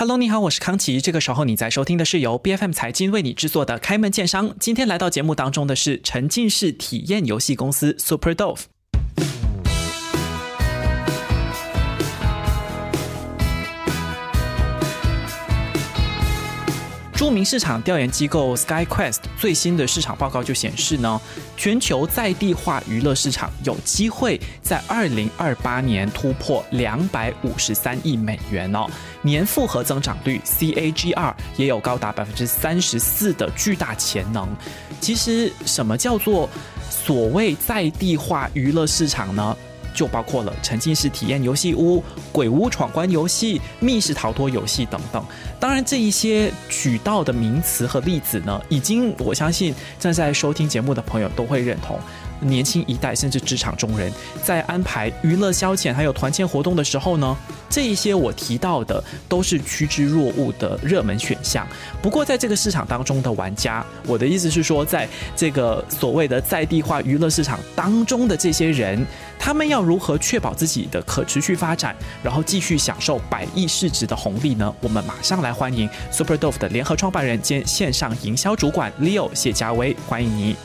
Hello，你好，我是康琪。这个时候你在收听的是由 B F M 财经为你制作的《开门见商》。今天来到节目当中的是沉浸式体验游戏公司 SuperDove 著名市场调研机构 SkyQuest 最新的市场报告就显示呢，全球在地化娱乐市场有机会在二零二八年突破两百五十三亿美元哦，年复合增长率 CAGR 也有高达百分之三十四的巨大潜能。其实，什么叫做所谓在地化娱乐市场呢？就包括了沉浸式体验游戏屋、鬼屋闯关游戏、密室逃脱游戏等等。当然，这一些举到的名词和例子呢，已经我相信正在收听节目的朋友都会认同。年轻一代甚至职场中人，在安排娱乐消遣还有团建活动的时候呢，这一些我提到的都是趋之若鹜的热门选项。不过，在这个市场当中的玩家，我的意思是说，在这个所谓的在地化娱乐市场当中的这些人，他们要如何确保自己的可持续发展，然后继续享受百亿市值的红利呢？我们马上来欢迎 Super Dove 的联合创办人兼线上营销主管 Leo 谢家威，欢迎你。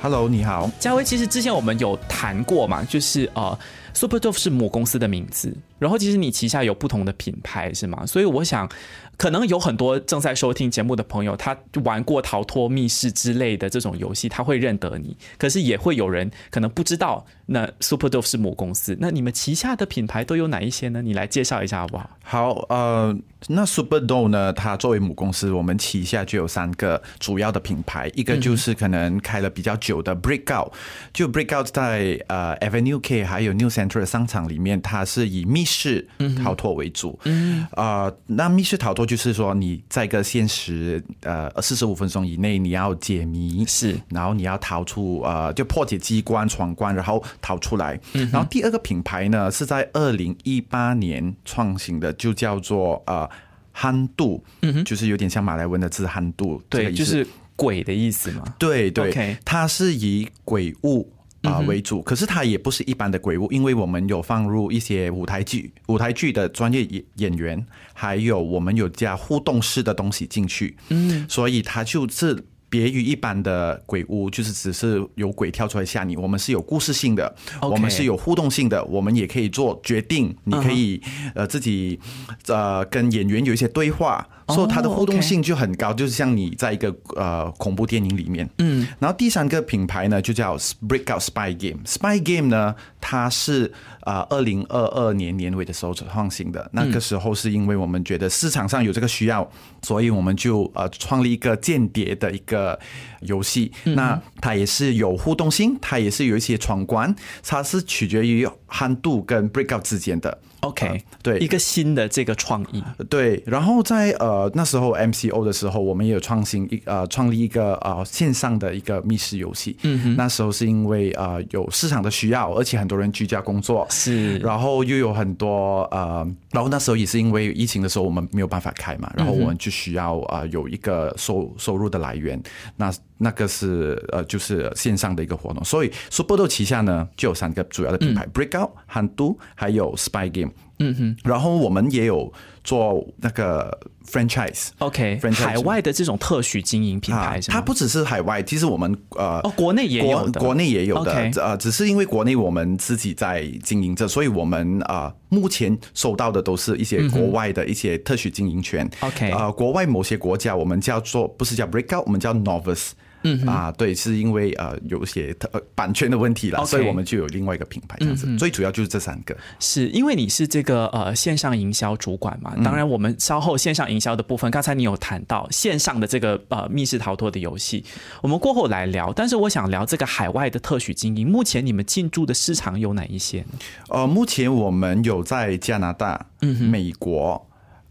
Hello，你好，嘉威。其实之前我们有谈过嘛，就是呃，Super Dove 是母公司的名字，然后其实你旗下有不同的品牌是吗？所以我想。可能有很多正在收听节目的朋友，他玩过逃脱密室之类的这种游戏，他会认得你。可是也会有人可能不知道，那 Super Dove 是母公司。那你们旗下的品牌都有哪一些呢？你来介绍一下好不好？好，呃，那 Super Dove 呢，它作为母公司，我们旗下就有三个主要的品牌，一个就是可能开了比较久的 Breakout，就 Breakout 在呃 Avenue K 还有 New Central 商场里面，它是以密室逃脱为主。嗯，啊，那密室逃脱。就是说，你在一个限时呃四十五分钟以内，你要解谜是，然后你要逃出呃，就破解机关闯关，然后逃出来。然后第二个品牌呢，是在二零一八年创新的，就叫做呃憨度，嗯就是有点像马来文的字憨度，对，就是鬼的意思嘛。对对，它是以鬼物。啊为主，可是它也不是一般的鬼屋，因为我们有放入一些舞台剧、舞台剧的专业演演员，还有我们有加互动式的东西进去，嗯，所以它就是别于一般的鬼屋，就是只是有鬼跳出来吓你。我们是有故事性的，我们是有互动性的，我们也可以做决定，你可以呃自己呃跟演员有一些对话。所以它的互动性就很高，就是像你在一个呃恐怖电影里面。嗯，然后第三个品牌呢就叫 Breakout Spy Game。Spy Game 呢，它是啊二零二二年年尾的时候创新的。那个时候是因为我们觉得市场上有这个需要，所以我们就呃创立一个间谍的一个游戏。那它也是有互动性，它也是有一些闯关，它是取决于憨度跟 Breakout 之间的。OK，对，一个新的这个创意，对。然后在呃那时候 MCO 的时候，我们也有创新一呃创立一个呃线上的一个密室游戏。嗯哼，那时候是因为呃有市场的需要，而且很多人居家工作，是。然后又有很多呃，然后那时候也是因为疫情的时候，我们没有办法开嘛，然后我们就需要啊有一个收收入的来源。那那个是呃就是线上的一个活动，所以 Super Do 旗下呢就有三个主要的品牌：Breakout、Handu 还有 Spy Game。嗯哼，然后我们也有做那个 franchise，OK，海外的这种特许经营品牌，它不只是海外，其实我们呃，哦，国内也有的，国内也有的，呃，只是因为国内我们自己在经营着，所以我们啊，目前收到的都是一些国外的一些特许经营权，OK，呃，国外某些国家我们叫做不是叫 breakout，我们叫 novice。嗯啊，对，是因为呃有些呃版权的问题了，所以我们就有另外一个品牌这样子。最主要就是这三个。是因为你是这个呃线上营销主管嘛？当然，我们稍后线上营销的部分，刚才你有谈到线上的这个呃密室逃脱的游戏，我们过后来聊。但是我想聊这个海外的特许经营，目前你们进驻的市场有哪一些呢？呃，目前我们有在加拿大、美国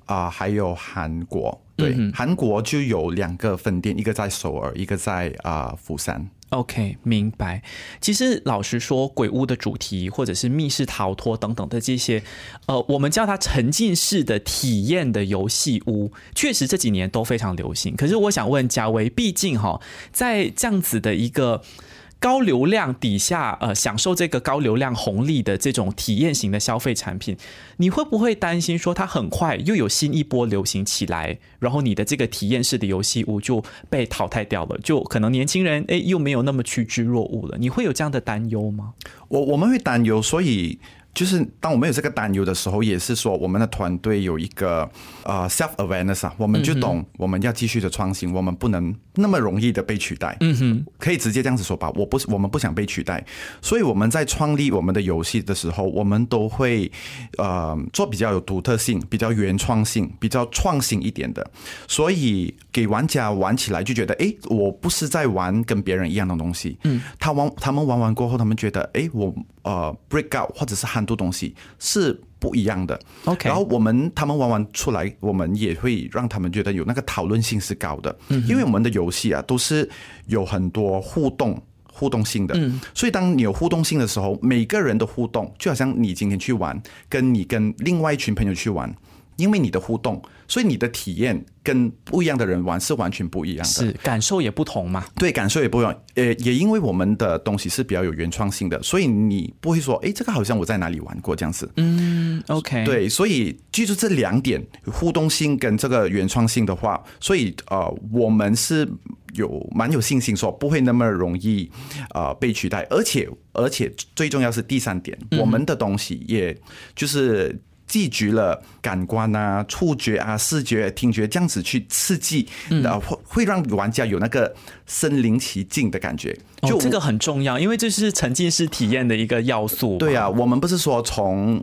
啊，还有韩国。对，韩国就有两个分店，一个在首尔，一个在啊釜山。OK，明白。其实老实说，鬼屋的主题或者是密室逃脱等等的这些，呃，我们叫它沉浸式的体验的游戏屋，确实这几年都非常流行。可是我想问嘉威，毕竟哈，在这样子的一个。高流量底下呃享受这个高流量红利的这种体验型的消费产品，你会不会担心说它很快又有新一波流行起来，然后你的这个体验式的游戏屋就被淘汰掉了，就可能年轻人诶又没有那么趋之若鹜了？你会有这样的担忧吗？我我们会担忧，所以。就是当我们有这个担忧的时候，也是说我们的团队有一个呃 self awareness 啊，我们就懂我们要继续的创新，我们不能那么容易的被取代。嗯哼，可以直接这样子说吧，我不是我们不想被取代，所以我们在创立我们的游戏的时候，我们都会呃做比较有独特性、比较原创性、比较创新一点的，所以给玩家玩起来就觉得，哎，我不是在玩跟别人一样的东西。嗯，他玩他们玩完过后，他们觉得，哎，我。呃，break out 或者是很多东西是不一样的。OK，然后我们他们玩完出来，我们也会让他们觉得有那个讨论性是高的。嗯，因为我们的游戏啊都是有很多互动、互动性的。嗯，所以当你有互动性的时候，每个人的互动就好像你今天去玩，跟你跟另外一群朋友去玩，因为你的互动。所以你的体验跟不一样的人玩是完全不一样的，是感受也不同嘛？对，感受也不一样。呃，也因为我们的东西是比较有原创性的，所以你不会说，哎，这个好像我在哪里玩过这样子。嗯，OK。对，所以记住这两点，互动性跟这个原创性的话，所以呃，我们是有蛮有信心说不会那么容易呃被取代，而且而且最重要是第三点，我们的东西也就是。记住了感官啊、触觉啊、视觉、听觉这样子去刺激，然后会会让玩家有那个身临其境的感觉。就这个很重要，因为这是沉浸式体验的一个要素。对啊，我们不是说从，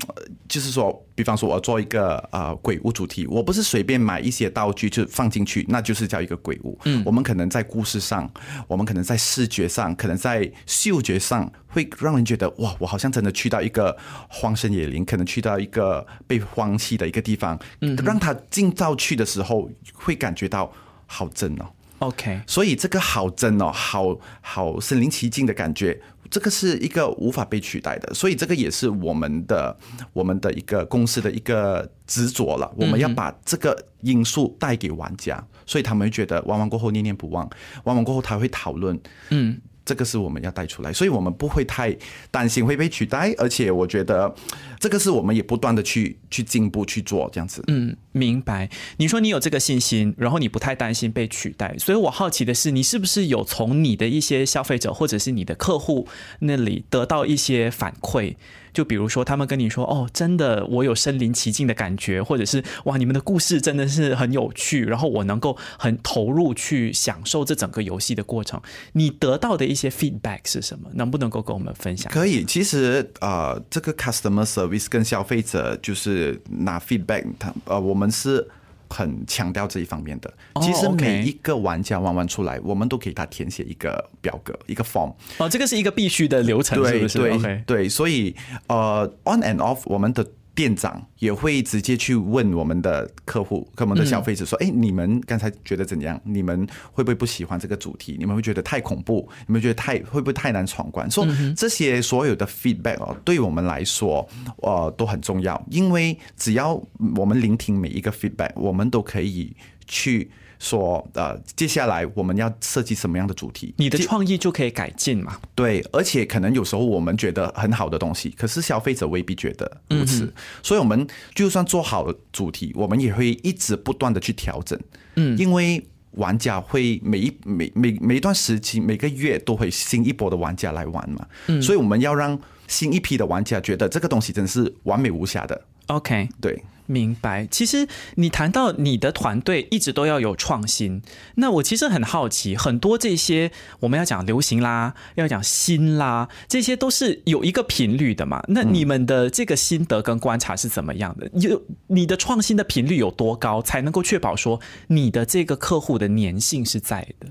就是说，比方说我做一个呃鬼屋主题，我不是随便买一些道具就放进去，那就是叫一个鬼屋。嗯，我们可能在故事上，我们可能在视觉上，可能在嗅觉上，会让人觉得哇，我好像真的去到一个荒山野林，可能去到一个被荒弃的一个地方。嗯，让他进到去的时候，会感觉到好真哦。OK，所以这个好真哦，好好身临其境的感觉，这个是一个无法被取代的。所以这个也是我们的我们的一个公司的一个执着了。我们要把这个因素带给玩家，所以他们会觉得玩完过后念念不忘，玩完过后他会讨论。嗯。这个是我们要带出来，所以我们不会太担心会被取代，而且我觉得这个是我们也不断的去去进步去做这样子。嗯，明白。你说你有这个信心，然后你不太担心被取代，所以我好奇的是，你是不是有从你的一些消费者或者是你的客户那里得到一些反馈？就比如说，他们跟你说：“哦，真的，我有身临其境的感觉，或者是哇，你们的故事真的是很有趣，然后我能够很投入去享受这整个游戏的过程。”你得到的一些 feedback 是什么？能不能够跟我们分享？可以，其实啊，这个 customer service 跟消费者就是拿 feedback，呃，我们是。很强调这一方面的。其实每一个玩家玩完出来，我们都给他填写一个表格，一个 form。哦，这个是一个必须的流程，是不是？对对，所以呃，on and off 我们的。店长也会直接去问我们的客户、我们的消费者说：“哎，你们刚才觉得怎样？你们会不会不喜欢这个主题？你们会觉得太恐怖？你们觉得太会不会太难闯关？”说这些所有的 feedback 哦，对我们来说，呃，都很重要，因为只要我们聆听每一个 feedback，我们都可以去。说呃，接下来我们要设计什么样的主题？你的创意就可以改进嘛？对，而且可能有时候我们觉得很好的东西，可是消费者未必觉得如此。所以，我们就算做好了主题，我们也会一直不断的去调整。嗯，因为玩家会每一每每每一段时期每个月都会新一波的玩家来玩嘛。嗯，所以我们要让新一批的玩家觉得这个东西真是完美无瑕的。OK，对。明白，其实你谈到你的团队一直都要有创新，那我其实很好奇，很多这些我们要讲流行啦，要讲新啦，这些都是有一个频率的嘛。那你们的这个心得跟观察是怎么样的？有你的创新的频率有多高，才能够确保说你的这个客户的粘性是在的？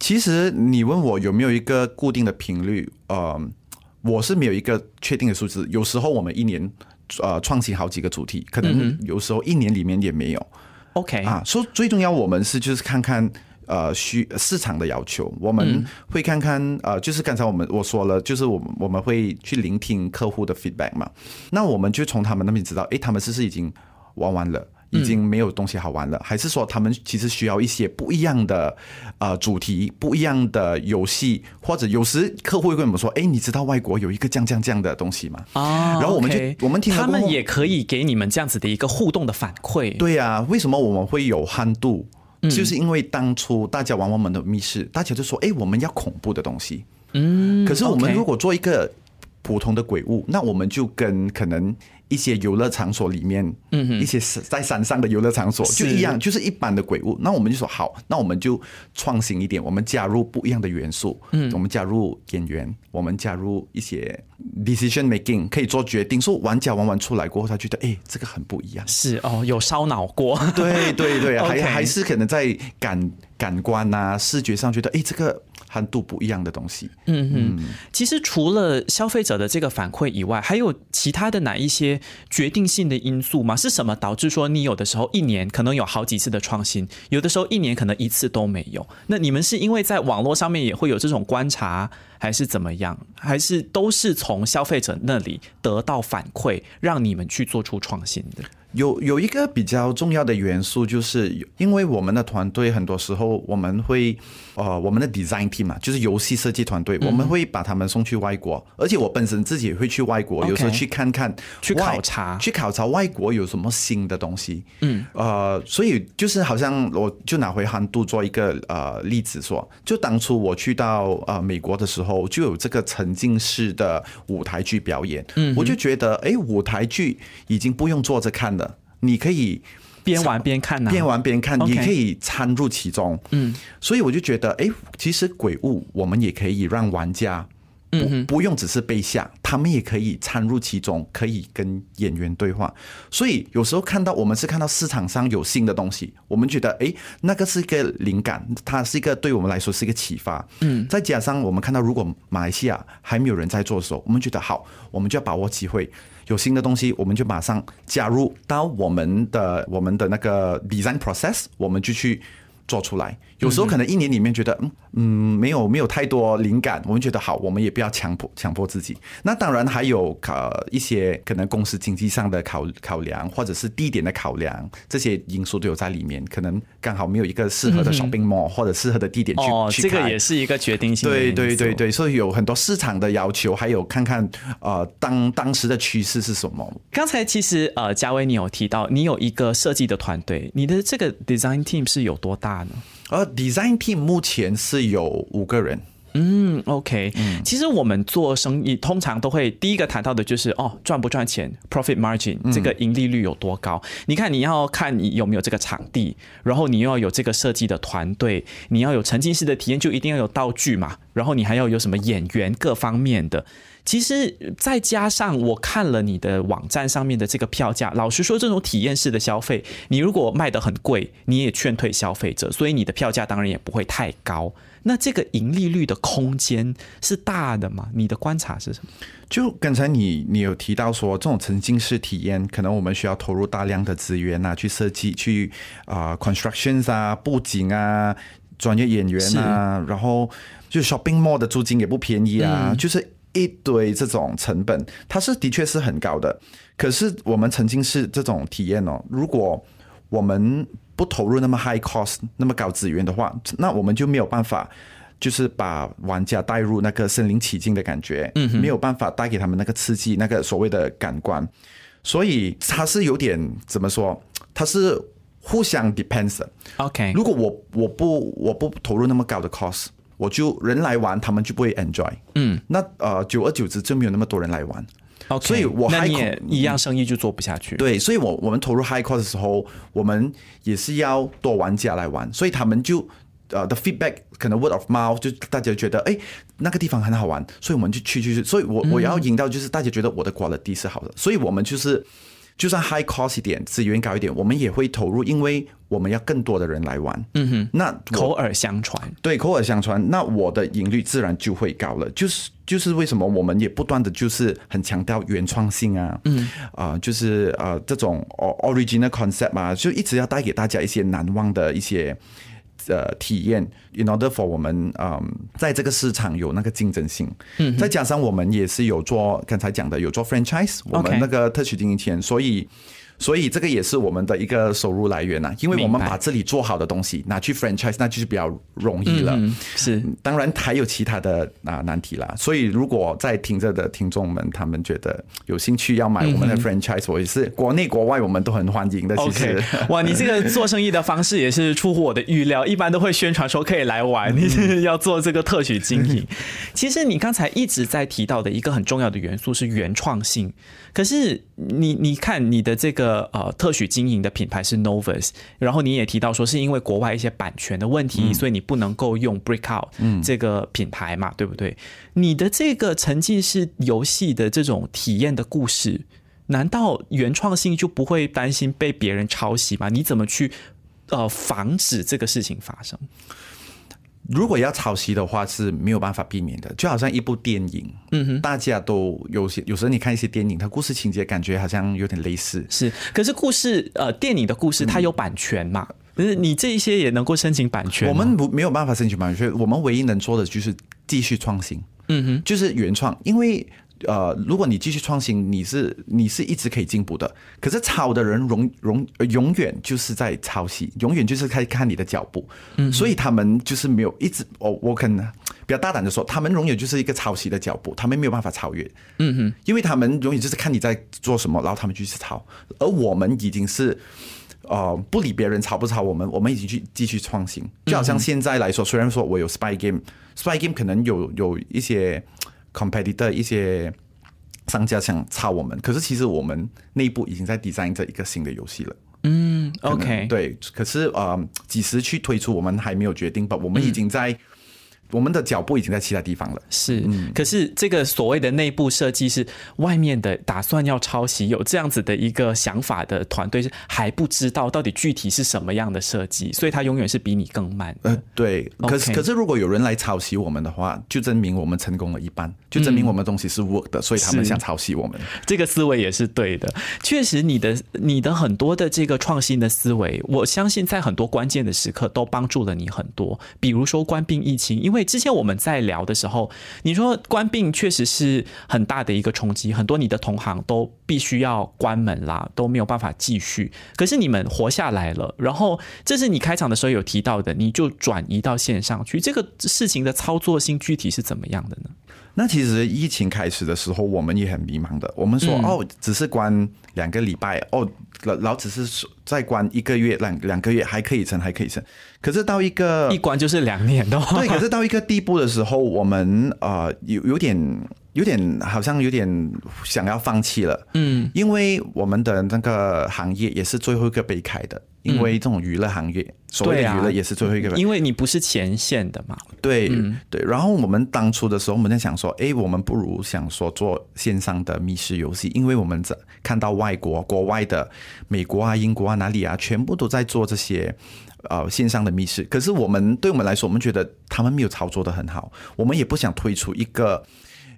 其实你问我有没有一个固定的频率，呃，我是没有一个确定的数字。有时候我们一年。呃，创新好几个主题，可能有时候一年里面也没有。OK 啊，所以最重要，我们是就是看看呃需市场的要求，我们会看看呃，就是刚才我们我说了，就是我们我们会去聆听客户的 feedback 嘛。那我们就从他们那边知道，诶，他们是不是已经玩完了？已经没有东西好玩了，还是说他们其实需要一些不一样的呃主题、不一样的游戏，或者有时客户会跟我们说：“哎，你知道外国有一个这样这样这样的东西吗？”啊，然后我们就我们听他们也可以给你们这样子的一个互动的反馈。对呀、为什么我们会有憨度？嗯就是因为当初大家玩我们的密室，大家就说：“哎，我们要恐怖的东西。”嗯，可是我们如果做一个普通的鬼屋，那我们就跟可能一些游乐场所里面，嗯，一些在山上的游乐场所就一样，就是一般的鬼屋。那我们就说好，那我们就创新一点，我们加入不一样的元素，嗯，我们加入演员，我们加入一些 decision making，可以做决定。说玩家玩完出来过后，他觉得哎，这个很不一样。是哦，有烧脑过。对对对，还还是可能在感感官啊、视觉上觉得，哎，这个憨度不一样的东西。嗯嗯，其实除了消费者的这个反馈以外，还有其他的哪一些决定性的因素吗？是什么导致说你有的时候一年可能有好几次的创新，有的时候一年可能一次都没有？那你们是因为在网络上面也会有这种观察，还是怎么样？还是都是从消费者那里得到反馈，让你们去做出创新的？有有一个比较重要的元素，就是因为我们的团队很多时候我们会呃我们的 design team 嘛，就是游戏设计团队，我们会把他们送去外国，而且我本身自己也会去外国有时候去看看，去考察。去考察外国有什么新的东西。嗯，呃，所以就是好像我就拿回韩度做一个呃例子说，就当初我去到呃美国的时候，就有这个沉浸式的舞台剧表演，嗯，我就觉得哎，舞台剧已经不用坐着看了。你可以边玩边看呐、边玩边看你可以参入其中。嗯，所以我就觉得，哎，其实鬼屋我们也可以让玩家。不不用只是被吓，他们也可以参入其中，可以跟演员对话。所以有时候看到我们是看到市场上有新的东西，我们觉得诶，那个是一个灵感，它是一个对我们来说是一个启发。嗯，再加上我们看到如果马来西亚还没有人在做的时候，我们觉得好，我们就要把握机会，有新的东西，我们就马上加入到我们的我们的那个 design process，我们就去。做出来，有时候可能一年里面觉得嗯嗯没有没有太多灵感，我们觉得好，我们也不要强迫强迫自己。那当然还有呃一些可能公司经济上的考考量，或者是地点的考量，这些因素都有在里面。可能刚好没有一个适合的 shopping mall、或者适合的地点去、哦，去这个也是一个决定性的对对对对，所以有很多市场的要求，还有看看呃当当时的趋势是什么。刚才其实呃，嘉威你有提到你有一个设计的团队，你的这个 design team 是有多大呢？而 design team 目前是有五个人。嗯，OK，其实我们做生意通常都会第一个谈到的就是哦，赚不赚钱，profit margin 这个盈利率有多高？你看你要看你有没有这个场地，然后你又要有这个设计的团队，你要有沉浸式的体验，就一定要有道具嘛，然后你还要有什么演员各方面的。其实再加上我看了你的网站上面的这个票价，老实说，这种体验式的消费，你如果卖得很贵，你也劝退消费者，所以你的票价当然也不会太高。那这个盈利率的空间是大的吗？你的观察是什么？就刚才你你有提到说，这种沉浸式体验，可能我们需要投入大量的资源啊，去设计，去啊、constructions 啊，布景啊，专业演员啊，然后就 shopping mall 的租金也不便宜啊，就是一堆这种成本，它是的确是很高的。可是我们沉浸式这种体验哦，如果我们不投入那么 high cost 那么高资源的话，那我们就没有办法。就是把玩家带入那个身临其境的感觉，嗯，没有办法带给他们那个刺激，那个所谓的感官，所以它是有点怎么说？它是互相 depends 的。OK，如果我我不我不投入那么高的 cost，我就人来玩，他们就不会 enjoy。嗯，那呃，久而久之就没有那么多人来玩。OK，所以我那也一样生意就做不下去。对，所以我我们投入 high cost 的时候，我们也是要多玩家来玩，所以他们就呃的 feedback 可能 word of mouth 就大家觉得哎那个地方很好玩，所以我们就去去去，所以我我要引到就是大家觉得我的 quality 是好的，所以我们就是。就算 high cost 一点，资源高一点，我们也会投入，因为我们要更多的人来玩。嗯哼，那口耳相传。对，口耳相传，那我的盈率自然就会高了。就是就是为什么我们也不断的就是很强调原创性啊，嗯啊、就是呃这种 original concept 啊，就一直要带给大家一些难忘的一些。呃，体验，in order for 我们嗯，在这个市场有那个竞争性，嗯，再加上我们也是有做刚才讲的有做 franchise，我们那个特许经营权，所以所以这个也是我们的一个收入来源呐、因为我们把这里做好的东西拿去 franchise，那就是比较容易了。嗯，是当然还有其他的啊难题啦，所以如果在听着的听众们，他们觉得有兴趣要买我们的 franchise，、我也是国内国外我们都很欢迎的。其实 哇，你这个做生意的方式也是出乎我的预料，一般都会宣传说可以来玩，你是 要做这个特许经营。其实你刚才一直在提到的一个很重要的元素是原创性，可是你你看你的这个呃特许经营的品牌是 Novus，然后你也提到说是因为国外一些版权的问题，所以你不能够用 Breakout 这个品牌嘛，对不对？你的这个沉浸式游戏的这种体验的故事。难道原创性就不会担心被别人抄袭吗？你怎么去呃防止这个事情发生？如果要抄袭的话是没有办法避免的，就好像一部电影，嗯哼，大家都有些有时候你看一些电影，它故事情节感觉好像有点类似，是，可是故事呃电影的故事它有版权嘛？可是你这一些也能够申请版权？我们不没有办法申请版权，我们唯一能做的就是继续创新，嗯哼，就是原创，因为。呃，如果你继续创新，你是你是一直可以进步的。可是抄的人永永呃永远就是在抄袭，永远就是在看你的脚步。嗯，所以他们就是没有一直，我我可能比较大胆的说，他们永远就是一个抄袭的脚步，他们没有办法超越。嗯哼，因为他们永远就是看你在做什么，然后他们就去抄，而我们已经是。呃，不理别人抄不抄我们，我们已经去继续创新。就好像现在来说，虽然说我有 spy game，spy game 可能有有一些 competitor 一些商家想抄我们，可是其实我们内部已经在 design 这一个新的游戏了。嗯，OK，对，可是呃，几时去推出，我们还没有决定吧。我们已经在、我们的脚步已经在其他地方了。是，可是这个所谓的内部设计是外面的打算要抄袭，有这样子的一个想法的团队是还不知道到底具体是什么样的设计，所以他永远是比你更慢。呃，对，可是可是如果有人来抄袭我们的话，就证明我们成功了一半，就证明我们东西是 work 的，所以他们想抄袭我们。这个思维也是对的。确实，你的你的很多的这个创新的思维，我相信在很多关键的时刻都帮助了你很多。比如说关闭疫情，因为之前我们在聊的时候，你说关闭确实是很大的一个冲击，很多你的同行都必须要关门啦，都没有办法继续。可是你们活下来了，然后这是你开场的时候有提到的，你就转移到线上去。这个事情的操作性具体是怎么样的呢？那其实疫情开始的时候，我们也很迷茫的。我们说、嗯哦，只是关两个礼拜，哦，然然后只是说再关一个月、两两个月还可以撑，还可以撑。可是到一个一关就是两年的话，对，可是到一个地步的时候，我们呃有有点有点好像有点想要放弃了，嗯，因为我们的那个行业也是最后一个被开的，因为这种娱乐行业，所谓的娱乐也是最后一个被因为你不是前线的嘛。对、对，然后我们当初的时候，我们在想说，哎，我们不如想说做线上的密室游戏，因为我们在看到外国国外的美国啊、英国啊哪里啊，全部都在做这些呃线上的密室。可是我们对我们来说，我们觉得他们没有操作的很好，我们也不想推出一个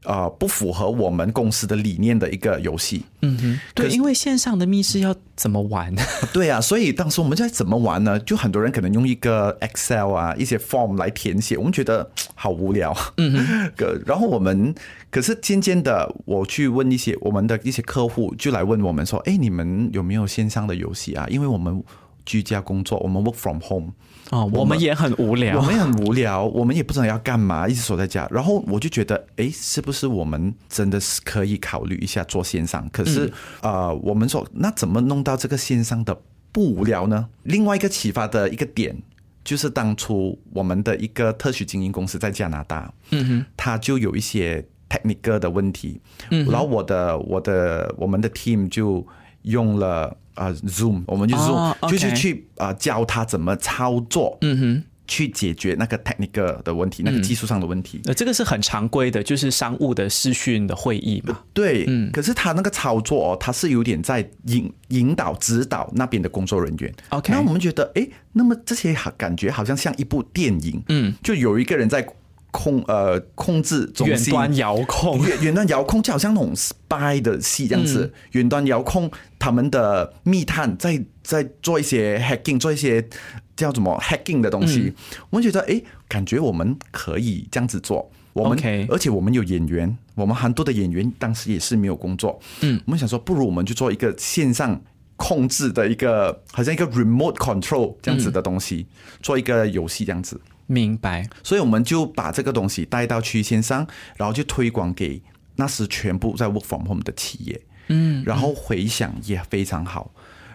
呃不符合我们公司的理念的一个游戏。嗯哼，对，因为线上的密室要怎么玩？对啊，所以当时我们在怎么玩呢？就很多人可能用一个 Excel 啊，一些 form 来填写，我们觉得好无聊。嗯哼，然后我们可是渐渐的，我去问一些我们的一些客户，就来问我们说：“哎，你们有没有线上的游戏啊？因为我们居家工作，我们 work from home。”哦，我们也很无聊我。们也很无聊，我们也不知道要干嘛，一直守在家。然后我就觉得，哎，是不是我们真的是可以考虑一下做线上？可是，呃，我们说那怎么弄到这个线上的不无聊呢？另外一个启发的一个点。就是当初我们的一个特许经营公司在加拿大，嗯哼，它就有一些 technical 的问题，嗯，然后我的我的我们的 team 就用了呃 Zoom，我们就 Zoom、哦就是去啊、呃教他怎么操作，嗯哼，去解决那个 technical 的问题，那个技术上的问题。呃，这个是很常规的，就是商务的视讯的会议嘛。对，嗯可是他那个操作哦，他是有点在引引导、指导那边的工作人员。OK 那我们觉得，哎，那么这些好感觉好像像一部电影，嗯，就有一个人在控呃控制中心远端遥控，远远端遥控就好像那种 spy 的戏这样子，嗯远端遥控他们的密探在在做一些 hacking，做一些叫什么 hacking 的东西。嗯我们觉得，诶，感觉我们可以这样子做。我们而且我们有演员，我们很多的演员当时也是没有工作。嗯，我们想说，不如我们就做一个线上控制的一个，好像一个 remote control 这样子的东西，做一个游戏这样子。明白。所以我们就把这个东西带到区线上，然后就推广给那时全部在 work from home 的企业，嗯，然后回响也非常好。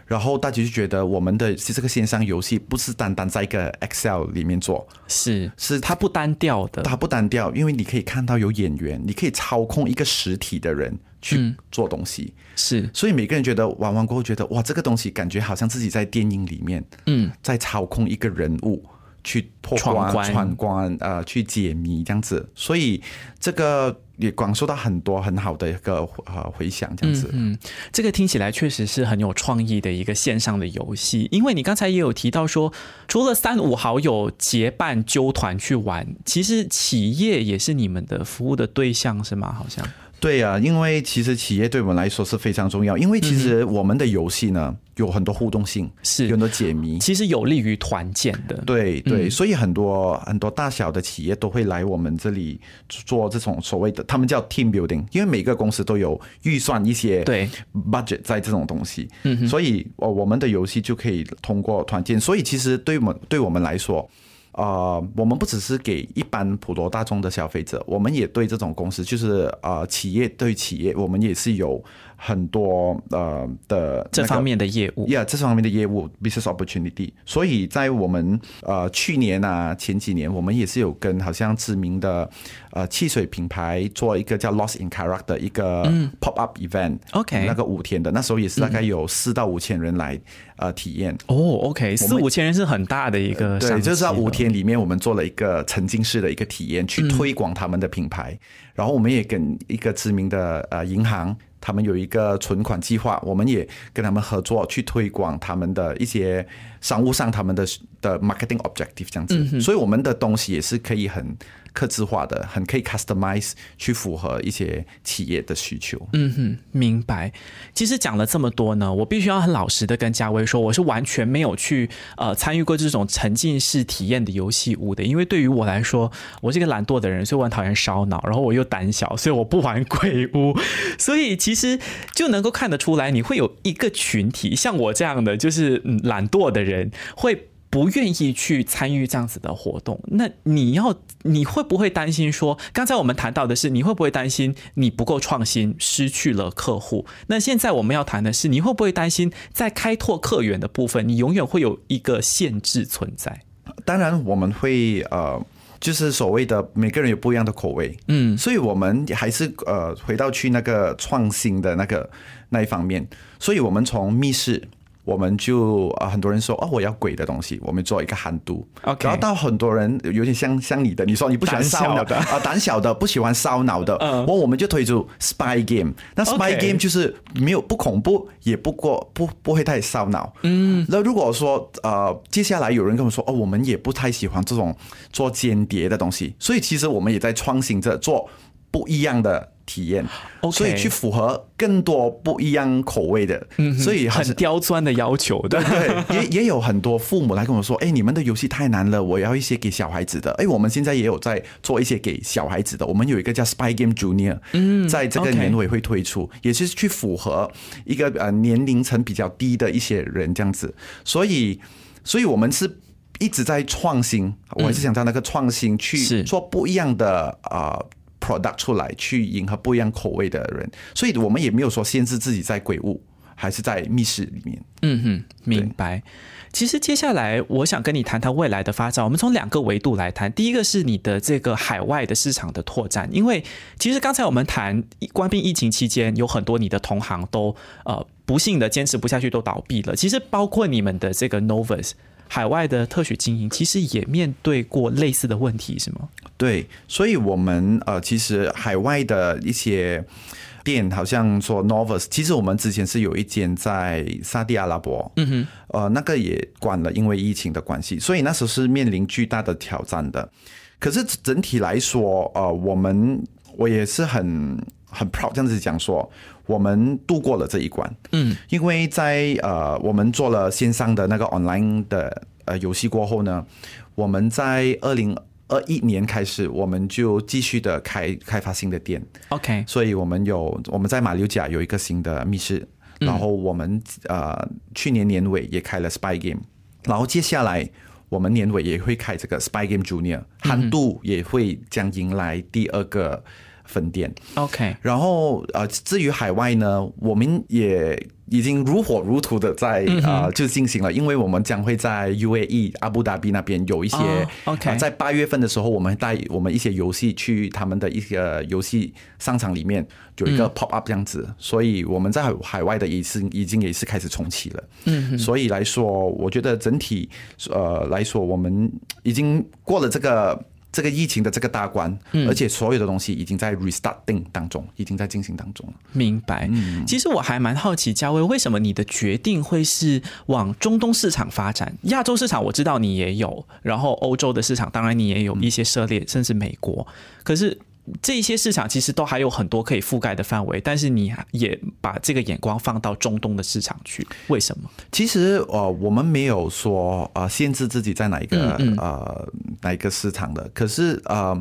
然后大家就觉得我们的这个线上游戏不是单单在一个 Excel 里面做，是是它不单调的，它不单调，因为你可以看到有演员，你可以操控一个实体的人去做东西，是，所以每个人觉得玩完过后觉得哇，这个东西感觉好像自己在电影里面，嗯，在操控一个人物去破关、闯关，呃，去解谜这样子，所以这个。也广受到很多很好的一个呃回响，这样子。嗯，这个听起来确实是很有创意的一个线上的游戏。因为你刚才也有提到说，除了三五好友结伴纠团去玩，其实企业也是你们的服务的对象，是吗？好像。对呀，因为其实企业对我们来说是非常重要，因为其实我们的游戏呢有很多互动性，是。有很多解谜，其实有利于团建的。对对，所以很多很多大小的企业都会来我们这里做这种所谓的，他们叫 team building，因为每个公司都有预算一些对。budget 在这种东西，嗯，所以我我们的游戏就可以通过团建，所以其实对我们对我们来说。呃，我们不只是给一般普罗大众的消费者，我们也对这种公司，就是呃企业对企业，我们也是有很多呃的这方面的业务，Yeah，这方面的业务 business opportunity。所以在我们呃去年啊前几年，我们也是有跟好像知名的呃汽水品牌做一个叫 Lost in Karak 的一个 pop up event，OK，那个五天的，那时候也是大概有四到五千人来。呃，体验哦，OK，四五千人是很大的一个，对，就是在五天里面，我们做了一个沉浸式的一个体验，去推广他们的品牌。然后我们也跟一个知名的呃银行，他们有一个存款计划，我们也跟他们合作去推广他们的一些商务上他们的的 marketing objective 这样子。所以我们的东西也是可以很。刻字化的，很可以 customize 去符合一些企业的需求。嗯哼，明白。其实讲了这么多呢，我必须要很老实的跟嘉威说，我是完全没有去呃参与过这种沉浸式体验的游戏屋的。因为对于我来说，我是一个懒惰的人，所以我很讨厌烧脑，然后我又胆小，所以我不玩鬼屋。所以其实就能够看得出来，你会有一个群体，像我这样的就是懒惰的人会。不愿意去参与这样子的活动，那你要你会不会担心说，刚才我们谈到的是你会不会担心你不够创新，失去了客户？那现在我们要谈的是，你会不会担心在开拓客源的部分，你永远会有一个限制存在？当然，我们会呃，就是所谓的每个人有不一样的口味，嗯，所以我们还是呃回到去那个创新的那个那一方面，所以我们从密室。我们就啊，很多人说哦，我要鬼的东西，我们做一个寒毒。然后到很多人有点像像你的，你说你不喜欢烧脑的啊，胆小的不喜欢烧脑的，我我们就推出 Spy Game。那 Spy Game 就是没有不恐怖，也不过不不会太烧脑。嗯，那如果说呃，接下来有人跟我说哦，我们也不太喜欢这种做间谍的东西，所以其实我们也在创新着做不一样的。体验，所以去符合更多不一样口味的，所以很刁钻的要求，对对，也 也有很多父母来跟我说，哎，你们的游戏太难了，我要一些给小孩子的。哎，我们现在也有在做一些给小孩子的，我们有一个叫 Spy Game Junior，嗯，在这个年尾会推出，也是去符合一个呃年龄层比较低的一些人这样子。所以，所以我们是一直在创新，我还是想在那个创新去做不一样的啊。Product 出来去迎合不一样口味的人，所以我们也没有说限制自己在鬼屋还是在密室里面。嗯哼，明白。其实接下来我想跟你谈谈未来的发展。我们从两个维度来谈。第一个是你的这个海外的市场的拓展，因为其实刚才我们谈关闭疫情期间，有很多你的同行都呃不幸的坚持不下去，都倒闭了。其实包括你们的这个 Novus。海外的特许经营其实也面对过类似的问题，是吗？对，所以我们呃，其实海外的一些店，好像说 Novus，其实我们之前是有一间在沙地阿拉伯，嗯哼，呃，那个也关了，因为疫情的关系，所以那时候是面临巨大的挑战的。可是整体来说，呃，我们我也是很很 proud 这样子讲说。我们度过了这一关，嗯，因为在呃，我们做了线上的那个 online 的呃游戏过后呢，我们在二零二一年开始，我们就继续的开开发新的店，OK，所以我们有我们在马六甲有一个新的密室，然后我们呃去年年尾也开了 Spy Game，然后接下来我们年尾也会开这个 Spy Game Junior，韩度也会将迎来第二个分店。OK，然后呃，至于海外呢，我们也已经如火如荼的在啊呃就进行了，因为我们将会在 UAE 阿布达比那边有一些、哦，OK 呃在八月份的时候，我们带我们一些游戏去他们的一些游戏商场里面有嗯一个 pop up 这样子，所以我们在海海外的也是已经也是开始重启了。嗯，所以来说，我觉得整体呃来说，我们已经过了这个。这个疫情的这个大关，嗯而且所有的东西已经在 restarting 当中，已经在进行当中了。明白。其实我还蛮好奇，嘉威为什么你的决定会是往中东市场发展？亚洲市场我知道你也有，然后欧洲的市场当然你也有一些涉猎，甚至美国。可是这些市场其实都还有很多可以覆盖的范围，但是你也把这个眼光放到中东的市场去，为什么？其实呃，我们没有说呃限制自己在哪一个、嗯呃哪一个市场的，可是呃，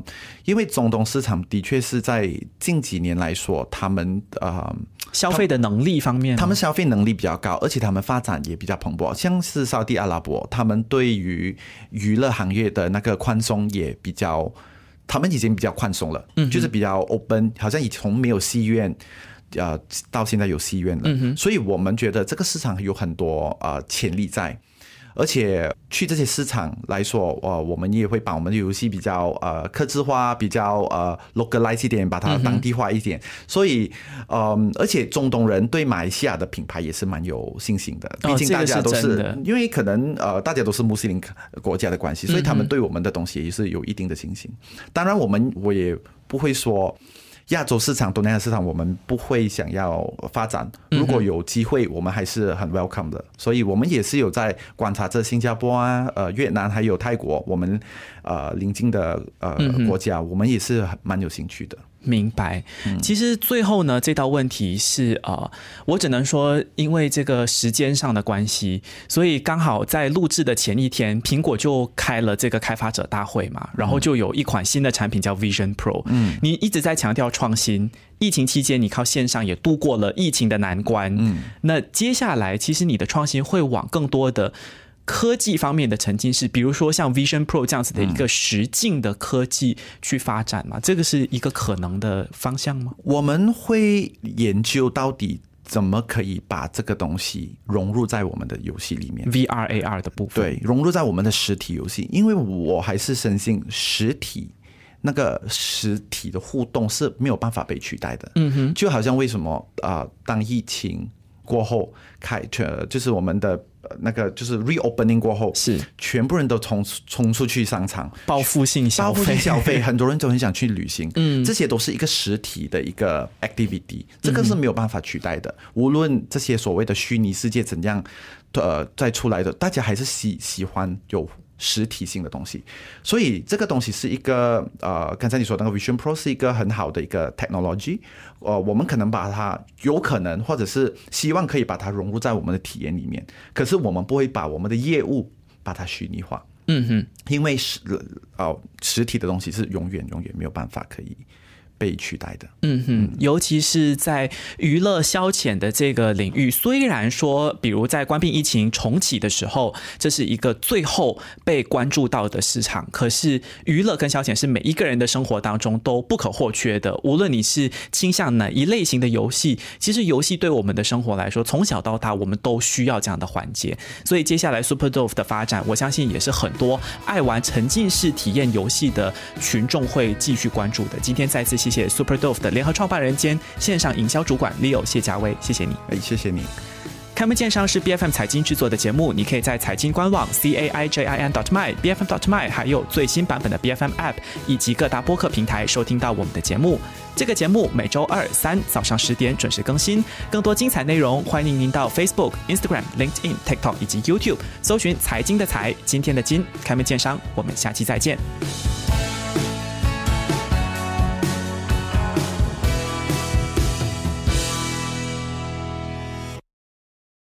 因为中东市场的确是在近几年来说，他们呃消费的能力方面，他们消费能力比较高，而且他们发展也比较蓬勃。像是沙地阿拉伯，他们对于娱乐行业的那个宽松也比较，他们已经比较宽松了，嗯就是比较 open，好像已从没有戏院。呃，到现在有戏院了，嗯所以我们觉得这个市场有很多呃潜力在，而且去这些市场来说，呃，我们也会把我们的游戏比较呃克制化，比较呃 localize 一点，把它当地化一点。所以，嗯、而且中东人对马来西亚的品牌也是蛮有信心的，哦毕竟大家都是因为可能呃大家都是穆斯林国家的关系，所以他们对我们的东西也是有一定的信心。当然，我们我也不会说。亚洲市场、东南亚市场，我们不会想要发展。如果有机会，我们还是很 welcome 的。所以，我们也是有在观察这新加坡啊、呃越南还有泰国，我们呃邻近的呃国家，我们也是很蛮有兴趣的。明白。其实最后呢，这道问题是呃，我只能说，因为这个时间上的关系，所以刚好在录制的前一天，苹果就开了这个开发者大会嘛，然后就有一款新的产品叫 Vision Pro。嗯，你一直在强调创新，疫情期间你靠线上也度过了疫情的难关。嗯，那接下来其实你的创新会往更多的。科技方面的沉浸式，比如说像 Vision Pro 这样子的一个实境的科技去发展嘛，这个是一个可能的方向吗？我们会研究到底怎么可以把这个东西融入在我们的游戏里面。VR AR 的部分，对，融入在我们的实体游戏，因为我还是深信实体那个实体的互动是没有办法被取代的。嗯哼，就好像为什么啊、呃当疫情过后开，全，就是我们的呃那个就是 reopening 过后，是全部人都冲冲出去商场，报复性消报复性费，消费，很多人都很想去旅行，嗯，这些都是一个实体的一个 activity，这个是没有办法取代的。无论这些所谓的虚拟世界怎样，呃，再出来的，大家还是喜喜欢有。实体性的东西，所以这个东西是一个呃，刚才你说的那个 Vision Pro 是一个很好的一个 technology，呃，我们可能把它有可能或者是希望可以把它融入在我们的体验里面，可是我们不会把我们的业务把它虚拟化。嗯哼，因为实哦实体的东西是永远永远没有办法可以被取代的。嗯哼，尤其是在娱乐消遣的这个领域，虽然说，比如在关闭疫情重启的时候，这是一个最后被关注到的市场，可是娱乐跟消遣是每一个人的生活当中都不可或缺的。无论你是倾向哪一类型的游戏，其实游戏对我们的生活来说，从小到大我们都需要这样的环节。所以接下来 Super Dove 的发展，我相信也是很多爱玩沉浸式体验游戏的群众会继续关注的。今天再次谢谢 Super Dove 的联合创办人兼线上营销主管 Leo 谢家威，谢谢你。哎，谢谢你。开门见商是 B F M 财经制作的节目，你可以在财经官网 c a i j i n dot my b f m dot my，还有最新版本的 B F M App 以及各大播客平台收听到我们的节目。这个节目每周二、三早上十点准时更新，更多精彩内容欢迎您到 Facebook、Instagram、LinkedIn、TikTok 以及 YouTube 搜寻“财经的财，今天的金”，开门见商，我们下期再见。